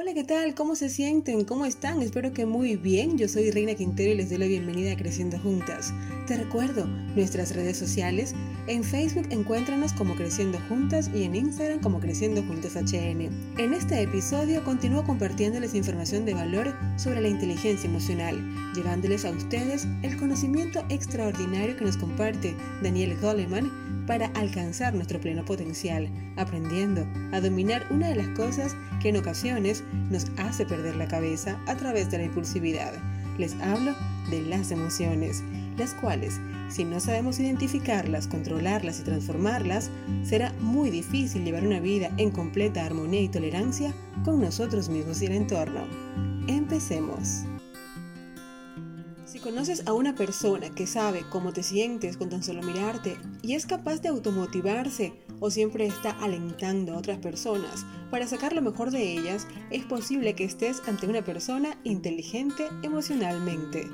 Hola, ¿qué tal? ¿Cómo se sienten? ¿Cómo están? Espero que muy bien. Yo soy Reina Quintero y les doy la bienvenida a Creciendo Juntas. Te recuerdo nuestras redes sociales. En Facebook encuéntranos como Creciendo Juntas y en Instagram como Creciendo Juntas HN. En este episodio continúo compartiéndoles información de valor sobre la inteligencia emocional, llevándoles a ustedes el conocimiento extraordinario que nos comparte Daniel Goleman para alcanzar nuestro pleno potencial, aprendiendo a dominar una de las cosas que en ocasiones nos hace perder la cabeza a través de la impulsividad. Les hablo de las emociones, las cuales, si no sabemos identificarlas, controlarlas y transformarlas, será muy difícil llevar una vida en completa armonía y tolerancia con nosotros mismos y el entorno. Empecemos. Si conoces a una persona que sabe cómo te sientes con tan solo mirarte y es capaz de automotivarse o siempre está alentando a otras personas para sacar lo mejor de ellas, es posible que estés ante una persona inteligente emocionalmente.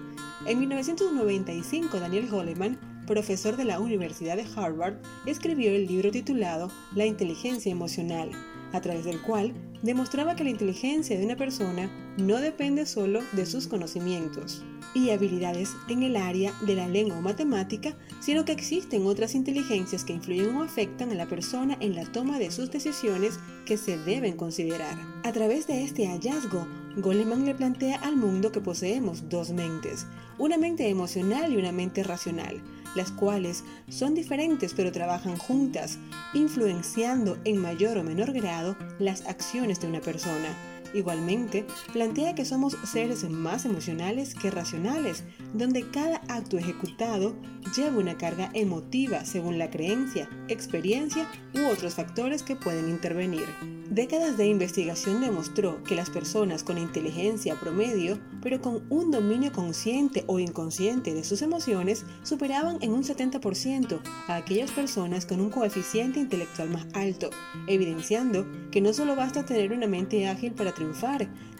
En 1995, Daniel Goleman, profesor de la Universidad de Harvard, escribió el libro titulado La inteligencia emocional, a través del cual demostraba que la inteligencia de una persona no depende solo de sus conocimientos y habilidades en el área de la lengua o matemática, sino que existen otras inteligencias que influyen o afectan a la persona en la toma de sus decisiones que se deben considerar. A través de este hallazgo, Goleman le plantea al mundo que poseemos dos mentes, una mente emocional y una mente racional, las cuales son diferentes pero trabajan juntas, influenciando en mayor o menor grado las acciones de una persona. Igualmente, plantea que somos seres más emocionales que racionales, donde cada acto ejecutado lleva una carga emotiva según la creencia, experiencia u otros factores que pueden intervenir. Décadas de investigación demostró que las personas con inteligencia promedio, pero con un dominio consciente o inconsciente de sus emociones, superaban en un 70% a aquellas personas con un coeficiente intelectual más alto, evidenciando que no solo basta tener una mente ágil para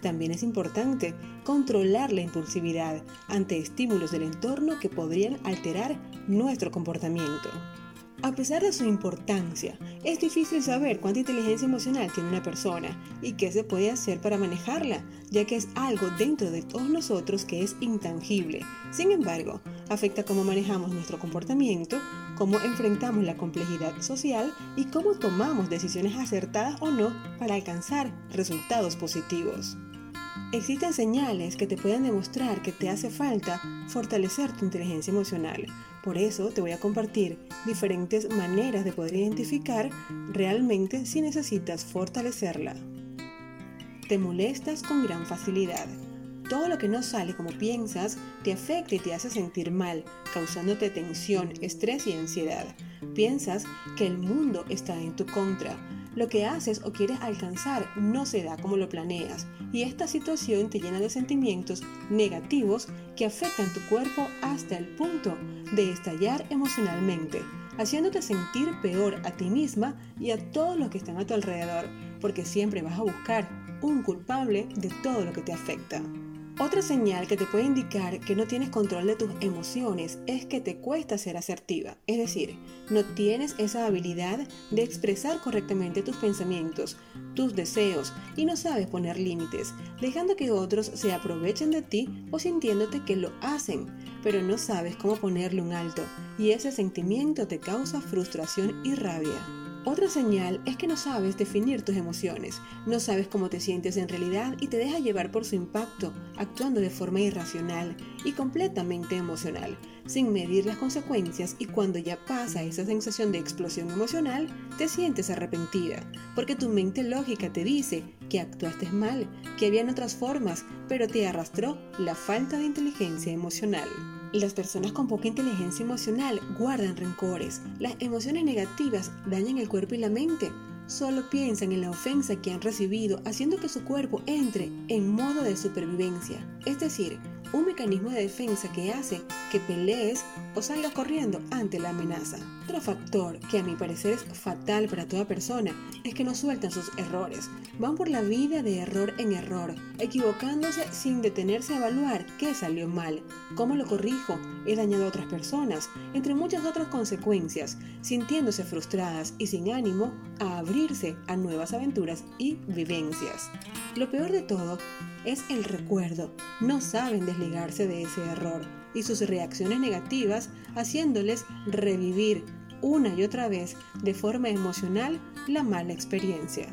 también es importante controlar la impulsividad ante estímulos del entorno que podrían alterar nuestro comportamiento. A pesar de su importancia, es difícil saber cuánta inteligencia emocional tiene una persona y qué se puede hacer para manejarla, ya que es algo dentro de todos nosotros que es intangible. Sin embargo, afecta cómo manejamos nuestro comportamiento, cómo enfrentamos la complejidad social y cómo tomamos decisiones acertadas o no para alcanzar resultados positivos. Existen señales que te pueden demostrar que te hace falta fortalecer tu inteligencia emocional. Por eso te voy a compartir diferentes maneras de poder identificar realmente si necesitas fortalecerla. Te molestas con gran facilidad. Todo lo que no sale como piensas te afecta y te hace sentir mal, causándote tensión, estrés y ansiedad. Piensas que el mundo está en tu contra. Lo que haces o quieres alcanzar no se da como lo planeas y esta situación te llena de sentimientos negativos que afectan tu cuerpo hasta el punto de estallar emocionalmente, haciéndote sentir peor a ti misma y a todos los que están a tu alrededor, porque siempre vas a buscar un culpable de todo lo que te afecta. Otra señal que te puede indicar que no tienes control de tus emociones es que te cuesta ser asertiva, es decir, no tienes esa habilidad de expresar correctamente tus pensamientos, tus deseos y no sabes poner límites, dejando que otros se aprovechen de ti o sintiéndote que lo hacen, pero no sabes cómo ponerle un alto y ese sentimiento te causa frustración y rabia. Otra señal es que no sabes definir tus emociones, no sabes cómo te sientes en realidad y te dejas llevar por su impacto, actuando de forma irracional y completamente emocional, sin medir las consecuencias y cuando ya pasa esa sensación de explosión emocional, te sientes arrepentida, porque tu mente lógica te dice que actuaste mal, que habían otras formas, pero te arrastró la falta de inteligencia emocional. Las personas con poca inteligencia emocional guardan rencores. Las emociones negativas dañan el cuerpo y la mente. Solo piensan en la ofensa que han recibido, haciendo que su cuerpo entre en modo de supervivencia. Es decir, un mecanismo de defensa que hace que pelees o salgas corriendo ante la amenaza. Otro factor que a mi parecer es fatal para toda persona es que no sueltan sus errores. Van por la vida de error en error, equivocándose sin detenerse a evaluar qué salió mal, cómo lo corrijo, he dañado a otras personas, entre muchas otras consecuencias, sintiéndose frustradas y sin ánimo a abrirse a nuevas aventuras y vivencias. Lo peor de todo es el recuerdo. No saben desligarse de ese error y sus reacciones negativas haciéndoles revivir una y otra vez de forma emocional la mala experiencia.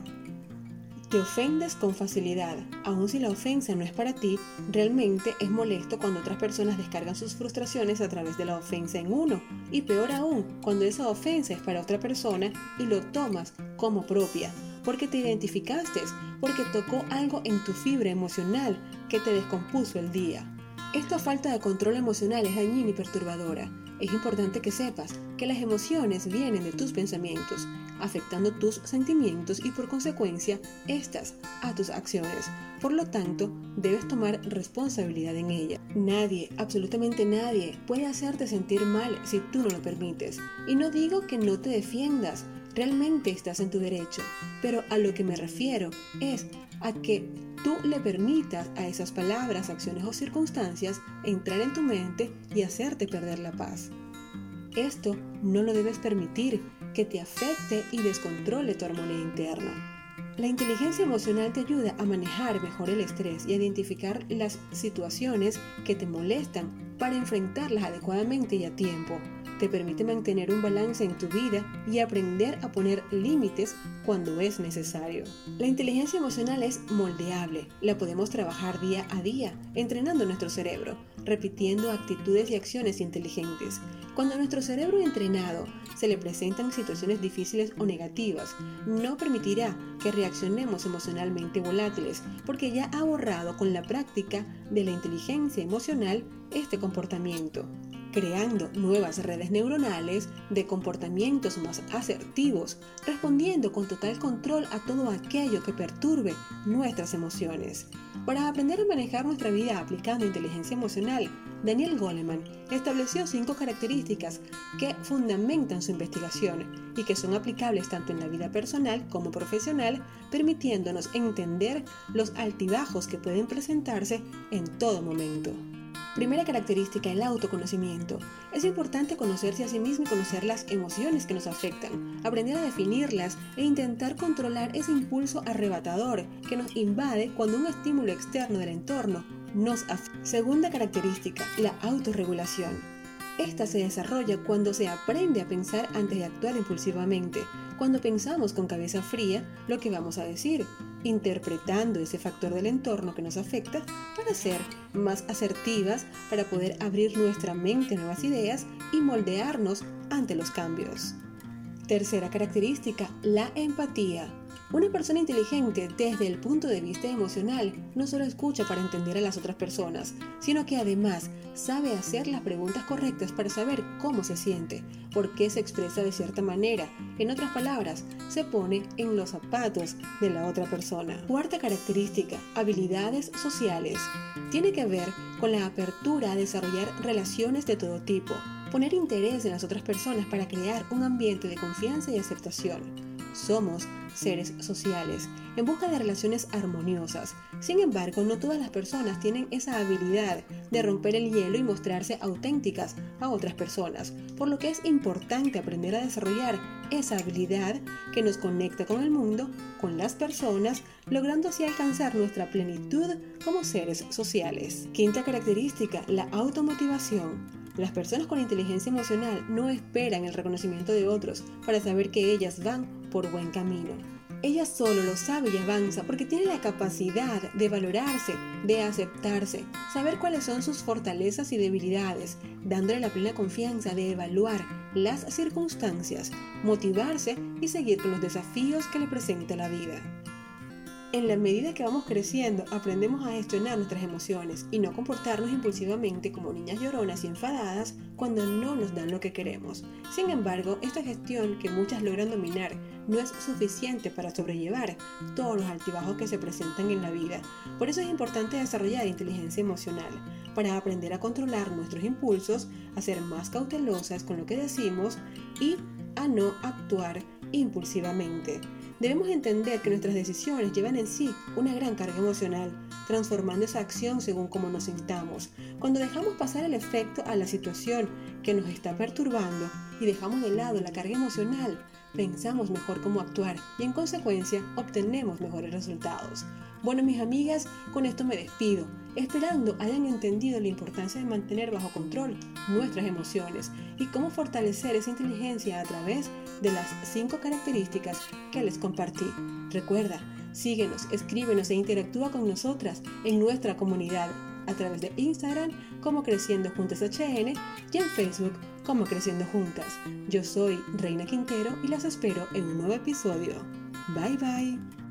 Te ofendes con facilidad, aun si la ofensa no es para ti, realmente es molesto cuando otras personas descargan sus frustraciones a través de la ofensa en uno, y peor aún cuando esa ofensa es para otra persona y lo tomas como propia, porque te identificaste, porque tocó algo en tu fibra emocional que te descompuso el día. Esta falta de control emocional es dañina y perturbadora. Es importante que sepas que las emociones vienen de tus pensamientos, afectando tus sentimientos y por consecuencia estas a tus acciones. Por lo tanto, debes tomar responsabilidad en ella. Nadie, absolutamente nadie, puede hacerte sentir mal si tú no lo permites. Y no digo que no te defiendas, realmente estás en tu derecho, pero a lo que me refiero es a que tú le permitas a esas palabras, acciones o circunstancias entrar en tu mente y hacerte perder la paz. Esto no lo debes permitir que te afecte y descontrole tu armonía interna. La inteligencia emocional te ayuda a manejar mejor el estrés y a identificar las situaciones que te molestan para enfrentarlas adecuadamente y a tiempo, te permite mantener un balance en tu vida y aprender a poner límites cuando es necesario. La inteligencia emocional es moldeable, la podemos trabajar día a día, entrenando nuestro cerebro, repitiendo actitudes y acciones inteligentes. Cuando a nuestro cerebro entrenado se le presentan situaciones difíciles o negativas, no permitirá que reaccionemos emocionalmente volátiles, porque ya ha borrado con la práctica de la inteligencia emocional este comportamiento creando nuevas redes neuronales de comportamientos más asertivos, respondiendo con total control a todo aquello que perturbe nuestras emociones. Para aprender a manejar nuestra vida aplicando inteligencia emocional, Daniel Goleman estableció cinco características que fundamentan su investigación y que son aplicables tanto en la vida personal como profesional, permitiéndonos entender los altibajos que pueden presentarse en todo momento. Primera característica, el autoconocimiento. Es importante conocerse a sí mismo y conocer las emociones que nos afectan, aprender a definirlas e intentar controlar ese impulso arrebatador que nos invade cuando un estímulo externo del entorno nos afecta. Segunda característica, la autorregulación. Esta se desarrolla cuando se aprende a pensar antes de actuar impulsivamente, cuando pensamos con cabeza fría lo que vamos a decir, interpretando ese factor del entorno que nos afecta para ser más asertivas, para poder abrir nuestra mente a nuevas ideas y moldearnos ante los cambios. Tercera característica, la empatía. Una persona inteligente desde el punto de vista emocional no solo escucha para entender a las otras personas, sino que además sabe hacer las preguntas correctas para saber cómo se siente, por qué se expresa de cierta manera. En otras palabras, se pone en los zapatos de la otra persona. Cuarta característica, habilidades sociales. Tiene que ver con la apertura a desarrollar relaciones de todo tipo, poner interés en las otras personas para crear un ambiente de confianza y aceptación. Somos seres sociales, en busca de relaciones armoniosas. Sin embargo, no todas las personas tienen esa habilidad de romper el hielo y mostrarse auténticas a otras personas, por lo que es importante aprender a desarrollar esa habilidad que nos conecta con el mundo, con las personas, logrando así alcanzar nuestra plenitud como seres sociales. Quinta característica, la automotivación. Las personas con inteligencia emocional no esperan el reconocimiento de otros para saber que ellas van por buen camino. Ella solo lo sabe y avanza porque tiene la capacidad de valorarse, de aceptarse, saber cuáles son sus fortalezas y debilidades, dándole la plena confianza de evaluar las circunstancias, motivarse y seguir con los desafíos que le presenta la vida. En la medida que vamos creciendo, aprendemos a gestionar nuestras emociones y no comportarnos impulsivamente como niñas lloronas y enfadadas cuando no nos dan lo que queremos. Sin embargo, esta gestión que muchas logran dominar no es suficiente para sobrellevar todos los altibajos que se presentan en la vida. Por eso es importante desarrollar inteligencia emocional, para aprender a controlar nuestros impulsos, a ser más cautelosas con lo que decimos y a no actuar impulsivamente. Debemos entender que nuestras decisiones llevan en sí una gran carga emocional, transformando esa acción según cómo nos sintamos. Cuando dejamos pasar el efecto a la situación que nos está perturbando y dejamos de lado la carga emocional, pensamos mejor cómo actuar y en consecuencia obtenemos mejores resultados. Bueno, mis amigas, con esto me despido, esperando hayan entendido la importancia de mantener bajo control nuestras emociones y cómo fortalecer esa inteligencia a través de las cinco características que les compartí. Recuerda, síguenos, escríbenos e interactúa con nosotras en nuestra comunidad a través de Instagram como Creciendo Juntas HN y en Facebook como Creciendo Juntas. Yo soy Reina Quintero y las espero en un nuevo episodio. Bye bye.